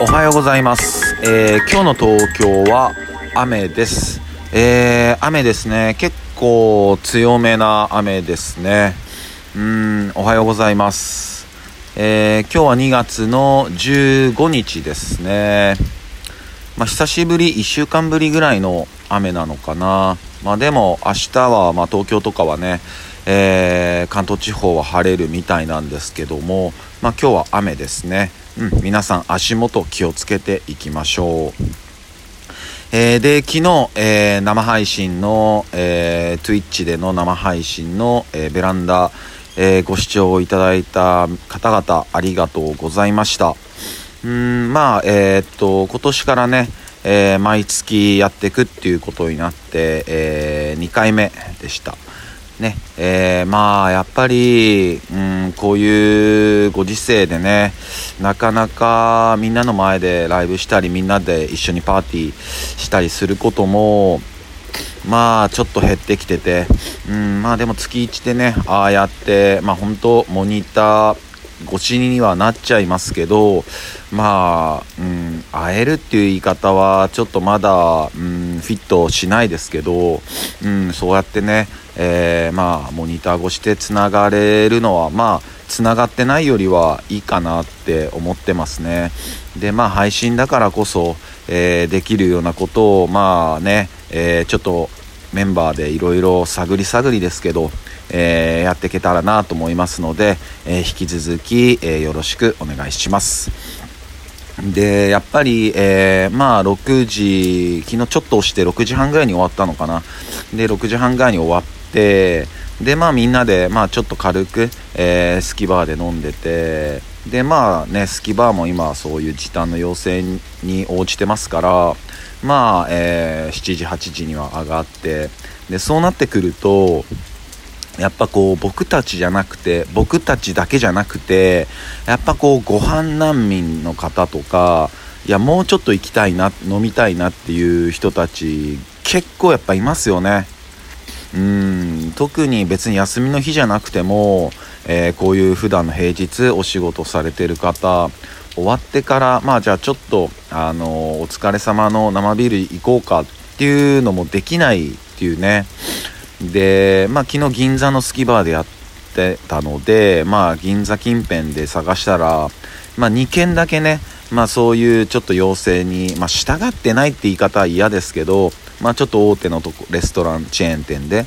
おはようございます、えー今日の東京は雨です、えー雨ですね。結構強めな雨ですね。うんおはようございます、えー今日は2月の15日ですね。まあ久しぶり1週間ぶりぐらいの雨なのかな。まあでも明日はまあ東京とかはねえー関東地方は晴れるみたいなんですけども、まあ、今日は雨ですね、うん、皆さん足元気をつけていきましょう、えーで昨日、えー生配信の、えー Twitch での生配信の、えベランダ、えご視聴いただいた方々ありがとうございました。うんまあえっと今年からね、え毎月やっていくっていうことになって、え2回目でした。ねえーまあやっぱり、うん、こういうご時世でねなかなかみんなの前でライブしたりみんなで一緒にパーティーしたりすることもまあちょっと減ってきてて、うん、まあでも月1でねああやってまあ本当モニター越しにはなっちゃいますけどまあ、うん、会えるっていう言い方はちょっとまだ、うん、フィットしないですけど、うん、そうやってね、えーまあモニター越してつながれるのはまあつながってないよりはいいかなって思ってますね。でまあ配信だからこそ、えーできるようなことをまあね、えーちょっとメンバーでいろいろ探り探りですけど、えーやっていけたらなと思いますので、えー引き続き、えーよろしくお願いします。でやっぱり、えーまあ6時昨日ちょっと押して6時半ぐらいに終わったのかな。で6時半ぐらいに終わってでまあみんなで、まあ、ちょっと軽く、えースキバーで飲んでてでまあねスキバーも今そういう時短の要請に応じてますからまあ、えー7時8時には上がってでそうなってくるとやっぱこう僕たちじゃなくて僕たちだけじゃなくてやっぱこうご飯難民の方とかいやもうちょっと行きたいな飲みたいなっていう人たち結構やっぱいますよね。うん特に別に休みの日じゃなくても、えーこういう普段の平日お仕事されてる方終わってからまあじゃあちょっとあのお疲れ様の生ビール行こうかっていうのもできないっていうね。でまあ昨日銀座のスキバーでやってたのでまあ銀座近辺で探したらまあ2軒だけねまあそういうちょっと要請にまあ従ってないって言い方は嫌ですけどまあちょっと大手のとこレストランチェーン店で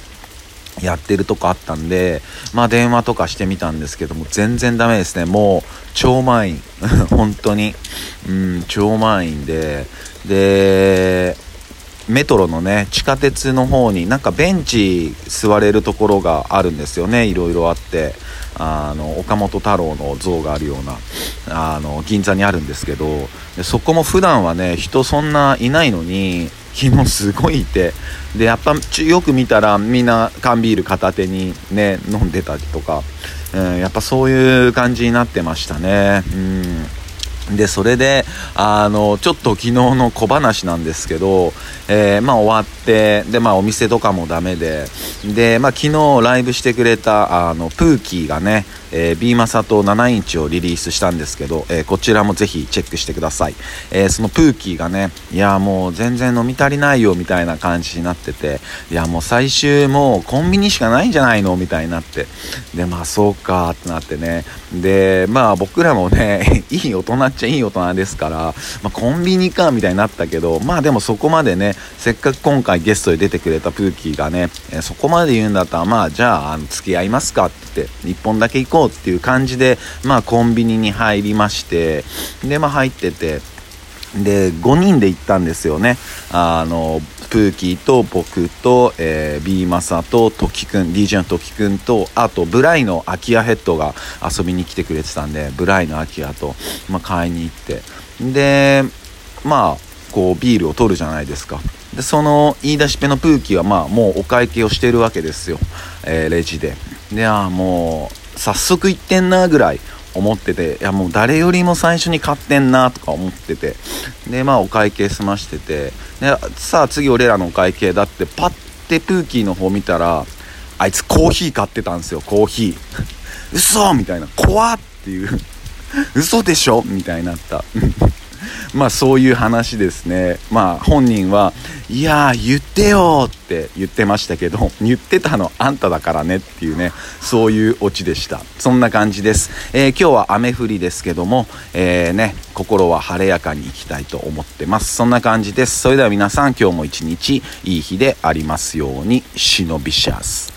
やってるとこあったんで、まあ電話とかしてみたんですけども、全然ダメですね。もう、超満員。本当に。うん、超満員で、で、メトロのね、地下鉄の方になんかベンチ座れるところがあるんですよね。いろいろあって。あの、岡本太郎の像があるような、あの、銀座にあるんですけど、そこも普段はね、人そんないないのに、昨日すごいいて、で、やっぱよく見たらみんな缶ビール片手にね、飲んでたりとか、うん、やっぱそういう感じになってましたね。うん。で、それで、あの、ちょっと昨日の小話なんですけど、えーまあ終わって、で、まあお店とかもダメで、で、まあ昨日ライブしてくれた、あの、プーキーがね、えー、ビーマサと7インチをリリースしたんですけど、えーこちらもぜひチェックしてください。えーそのプーキーがね、いや、もう全然飲み足りないよ、みたいな感じになってて、いや、もう最終もうコンビニしかないんじゃないのみたいになって。で、まあそうか、ってなってね。で、まあ僕らもね、いい大人ちゃいい大人ですから、まあコンビニか、みたいになったけど、まあでもそこまでね、せっかく今回ゲストで出てくれたプーキーがね、えそこまで言うんだったら、まあじゃあ、あの付き合いますかって言って、1本だけ行こうっていう感じで、まあコンビニに入りまして、で、まあ入ってて、で5人で行ったんですよね。あのプーキーと僕と、えー、ビーマサとトキくん DJ のトキくんとあとブライのアキアヘッドが遊びに来てくれてたんでブライのアキアと、まあ、買いに行って。でまあこうビールを取るじゃないですか。でその言い出しっぺのプーキーはまあもうお会計をしてるわけですよ、えーレジで。であもう早速行ってんなぐらい思ってていやもう誰よりも最初に買ってんなとか思ってて。でまあお会計済ましてて。でさあ次俺らのお会計だってパッてプーキーの方見たらあいつコーヒー買ってたんですよコーヒー。嘘みたいな。怖っっていう。嘘でしょみたいになった。まあそういう話ですね。まあ本人は、いやー言ってよって言ってましたけど、言ってたのあんただからねっていうね、そういうオチでした。そんな感じです。えー、今日は雨降りですけども、えー、ね、心は晴れやかにいきたいと思ってます。そんな感じです。それでは皆さん今日も一日いい日でありますように、忍びシャス。